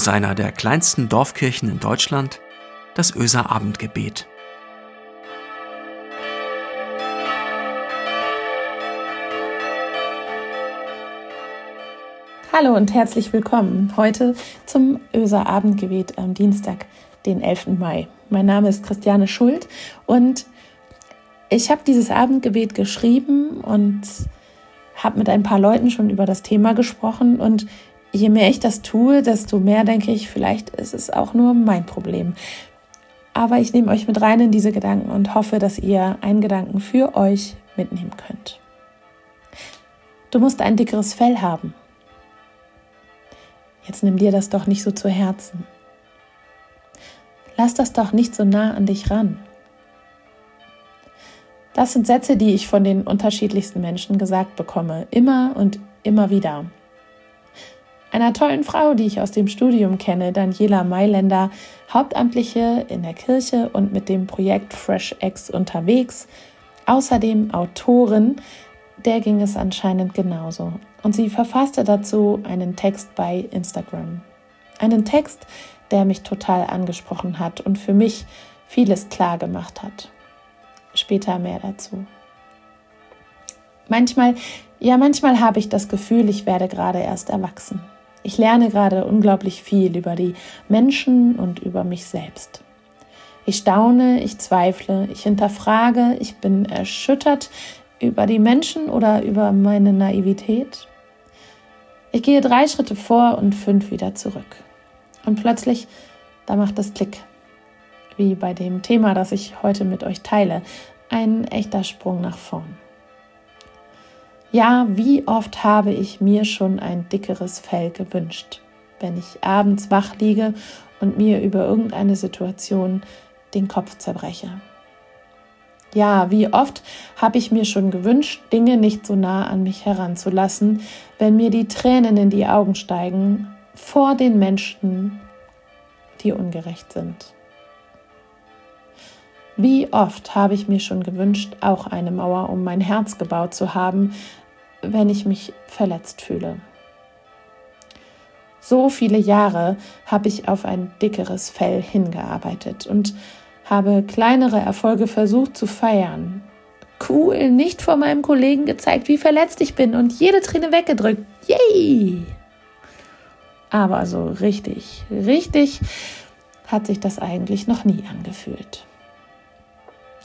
aus einer der kleinsten Dorfkirchen in Deutschland, das Öser Abendgebet. Hallo und herzlich willkommen heute zum Öser Abendgebet am Dienstag, den 11. Mai. Mein Name ist Christiane Schuld und ich habe dieses Abendgebet geschrieben und habe mit ein paar Leuten schon über das Thema gesprochen und je mehr ich das tue, desto mehr denke ich, vielleicht ist es auch nur mein Problem. Aber ich nehme euch mit rein in diese Gedanken und hoffe, dass ihr einen Gedanken für euch mitnehmen könnt. Du musst ein dickeres Fell haben. Jetzt nimm dir das doch nicht so zu Herzen. Lass das doch nicht so nah an dich ran. Das sind Sätze, die ich von den unterschiedlichsten Menschen gesagt bekomme, immer und immer wieder. Einer tollen Frau, die ich aus dem Studium kenne, Daniela Mailänder, Hauptamtliche in der Kirche und mit dem Projekt Fresh X unterwegs, außerdem Autorin, der ging es anscheinend genauso. Und sie verfasste dazu einen Text bei Instagram. Einen Text, der mich total angesprochen hat und für mich vieles klar gemacht hat. Später mehr dazu. Manchmal, ja, manchmal habe ich das Gefühl, ich werde gerade erst erwachsen. Ich lerne gerade unglaublich viel über die Menschen und über mich selbst. Ich staune, ich zweifle, ich hinterfrage, ich bin erschüttert über die Menschen oder über meine Naivität. Ich gehe drei Schritte vor und fünf wieder zurück. Und plötzlich, da macht es Klick. Wie bei dem Thema, das ich heute mit euch teile. Ein echter Sprung nach vorn. Ja, wie oft habe ich mir schon ein dickeres Fell gewünscht, wenn ich abends wach liege und mir über irgendeine Situation den Kopf zerbreche. Ja, wie oft habe ich mir schon gewünscht, Dinge nicht so nah an mich heranzulassen, wenn mir die Tränen in die Augen steigen vor den Menschen, die ungerecht sind. Wie oft habe ich mir schon gewünscht, auch eine Mauer um mein Herz gebaut zu haben, wenn ich mich verletzt fühle. So viele Jahre habe ich auf ein dickeres Fell hingearbeitet und habe kleinere Erfolge versucht zu feiern. Cool, nicht vor meinem Kollegen gezeigt, wie verletzt ich bin und jede Träne weggedrückt. Yay! Aber so richtig, richtig hat sich das eigentlich noch nie angefühlt.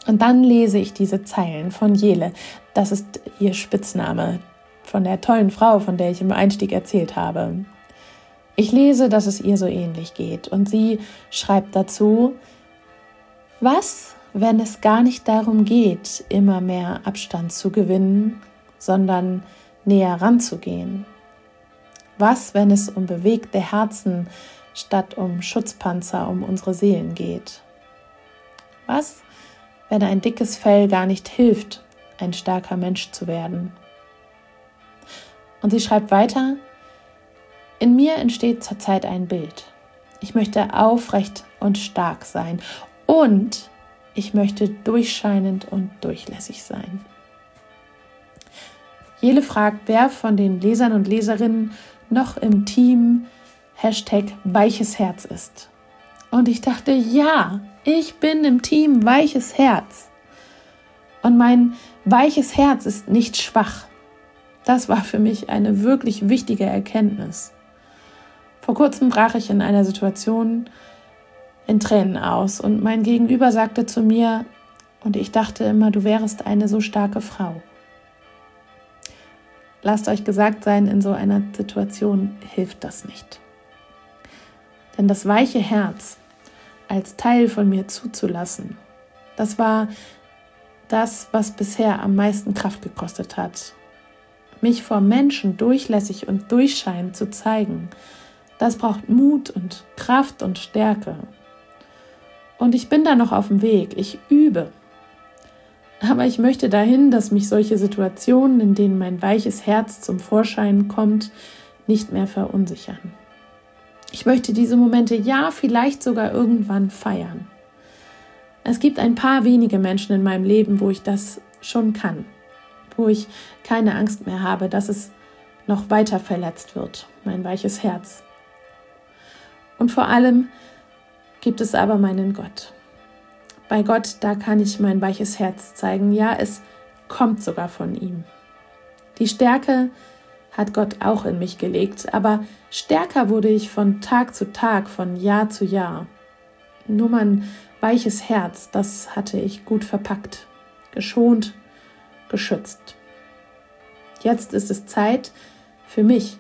Und dann lese ich diese Zeilen von Jele. Das ist ihr Spitzname von der tollen Frau, von der ich im Einstieg erzählt habe. Ich lese, dass es ihr so ähnlich geht und sie schreibt dazu, was, wenn es gar nicht darum geht, immer mehr Abstand zu gewinnen, sondern näher ranzugehen? Was, wenn es um bewegte Herzen statt um Schutzpanzer um unsere Seelen geht? Was, wenn ein dickes Fell gar nicht hilft, ein starker Mensch zu werden? Und sie schreibt weiter, in mir entsteht zurzeit ein Bild. Ich möchte aufrecht und stark sein und ich möchte durchscheinend und durchlässig sein. Jele fragt, wer von den Lesern und Leserinnen noch im Team Hashtag weiches Herz ist. Und ich dachte, ja, ich bin im Team weiches Herz. Und mein weiches Herz ist nicht schwach. Das war für mich eine wirklich wichtige Erkenntnis. Vor kurzem brach ich in einer Situation in Tränen aus und mein Gegenüber sagte zu mir, und ich dachte immer, du wärest eine so starke Frau. Lasst euch gesagt sein, in so einer Situation hilft das nicht. Denn das weiche Herz als Teil von mir zuzulassen, das war das, was bisher am meisten Kraft gekostet hat. Mich vor Menschen durchlässig und durchscheinend zu zeigen, das braucht Mut und Kraft und Stärke. Und ich bin da noch auf dem Weg, ich übe. Aber ich möchte dahin, dass mich solche Situationen, in denen mein weiches Herz zum Vorschein kommt, nicht mehr verunsichern. Ich möchte diese Momente ja vielleicht sogar irgendwann feiern. Es gibt ein paar wenige Menschen in meinem Leben, wo ich das schon kann, wo ich keine Angst mehr habe, dass es noch weiter verletzt wird, mein weiches Herz. Und vor allem gibt es aber meinen Gott. Bei Gott, da kann ich mein weiches Herz zeigen. Ja, es kommt sogar von ihm. Die Stärke hat Gott auch in mich gelegt, aber stärker wurde ich von Tag zu Tag, von Jahr zu Jahr. Nur mein weiches Herz, das hatte ich gut verpackt, geschont, geschützt. Jetzt ist es Zeit für mich,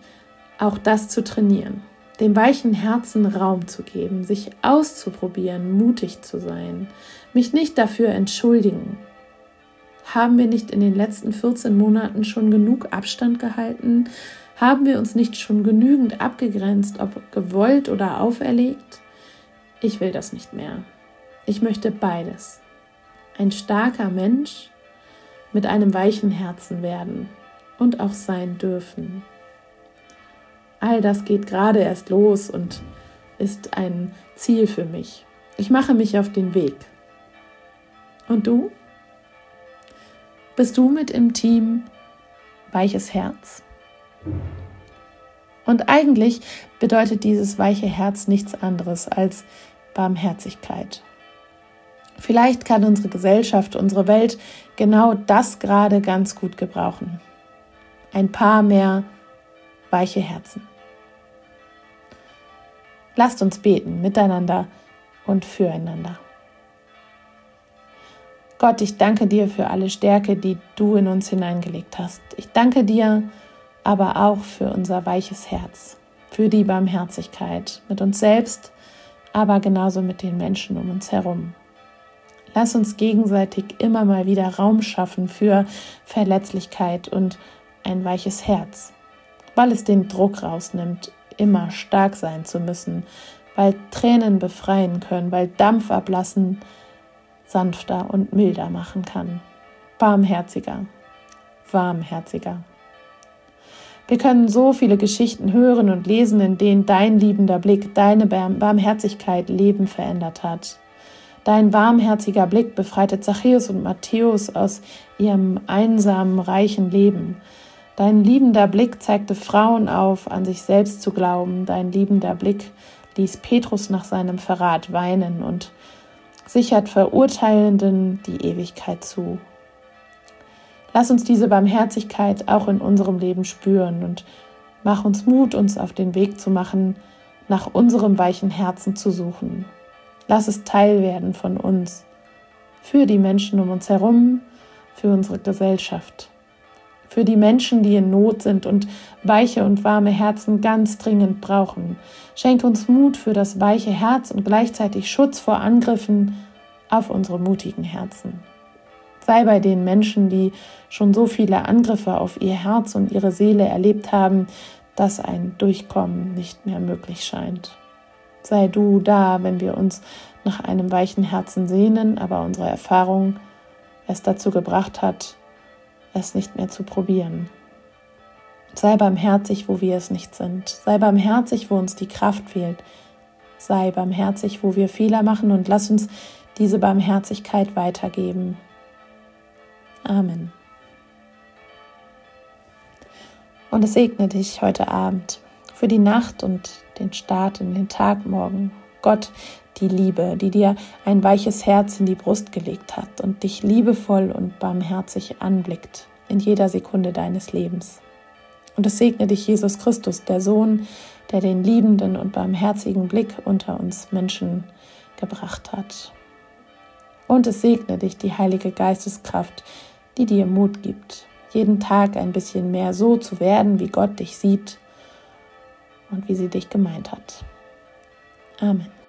auch das zu trainieren, dem weichen Herzen Raum zu geben, sich auszuprobieren, mutig zu sein, mich nicht dafür entschuldigen. Haben wir nicht in den letzten 14 Monaten schon genug Abstand gehalten? Haben wir uns nicht schon genügend abgegrenzt, ob gewollt oder auferlegt? Ich will das nicht mehr. Ich möchte beides. Ein starker Mensch mit einem weichen Herzen werden und auch sein dürfen. All das geht gerade erst los und ist ein Ziel für mich. Ich mache mich auf den Weg. Und du? Bist du mit im Team weiches Herz? Und eigentlich bedeutet dieses weiche Herz nichts anderes als Barmherzigkeit. Vielleicht kann unsere Gesellschaft, unsere Welt genau das gerade ganz gut gebrauchen. Ein paar mehr weiche Herzen. Lasst uns beten miteinander und füreinander. Gott, ich danke dir für alle Stärke, die du in uns hineingelegt hast. Ich danke dir aber auch für unser weiches Herz, für die Barmherzigkeit mit uns selbst, aber genauso mit den Menschen um uns herum. Lass uns gegenseitig immer mal wieder Raum schaffen für Verletzlichkeit und ein weiches Herz, weil es den Druck rausnimmt, immer stark sein zu müssen, weil Tränen befreien können, weil Dampf ablassen sanfter und milder machen kann. Barmherziger, warmherziger. Wir können so viele Geschichten hören und lesen, in denen dein liebender Blick, deine Barmherzigkeit Leben verändert hat. Dein warmherziger Blick befreite Zachäus und Matthäus aus ihrem einsamen, reichen Leben. Dein liebender Blick zeigte Frauen auf, an sich selbst zu glauben. Dein liebender Blick ließ Petrus nach seinem Verrat weinen und sichert Verurteilenden die Ewigkeit zu. Lass uns diese Barmherzigkeit auch in unserem Leben spüren und mach uns Mut, uns auf den Weg zu machen, nach unserem weichen Herzen zu suchen. Lass es Teil werden von uns, für die Menschen um uns herum, für unsere Gesellschaft für die Menschen, die in Not sind und weiche und warme Herzen ganz dringend brauchen. Schenke uns Mut für das weiche Herz und gleichzeitig Schutz vor Angriffen auf unsere mutigen Herzen. Sei bei den Menschen, die schon so viele Angriffe auf ihr Herz und ihre Seele erlebt haben, dass ein Durchkommen nicht mehr möglich scheint. Sei du da, wenn wir uns nach einem weichen Herzen sehnen, aber unsere Erfahrung es dazu gebracht hat, es nicht mehr zu probieren. Sei barmherzig, wo wir es nicht sind. Sei barmherzig, wo uns die Kraft fehlt. Sei barmherzig, wo wir Fehler machen und lass uns diese Barmherzigkeit weitergeben. Amen. Und es segne dich heute Abend für die Nacht und den Start in den Tag morgen. Gott, die Liebe, die dir ein weiches Herz in die Brust gelegt hat und dich liebevoll und barmherzig anblickt in jeder Sekunde deines Lebens. Und es segne dich Jesus Christus, der Sohn, der den liebenden und barmherzigen Blick unter uns Menschen gebracht hat. Und es segne dich die Heilige Geisteskraft, die dir Mut gibt, jeden Tag ein bisschen mehr so zu werden, wie Gott dich sieht und wie sie dich gemeint hat. Amen.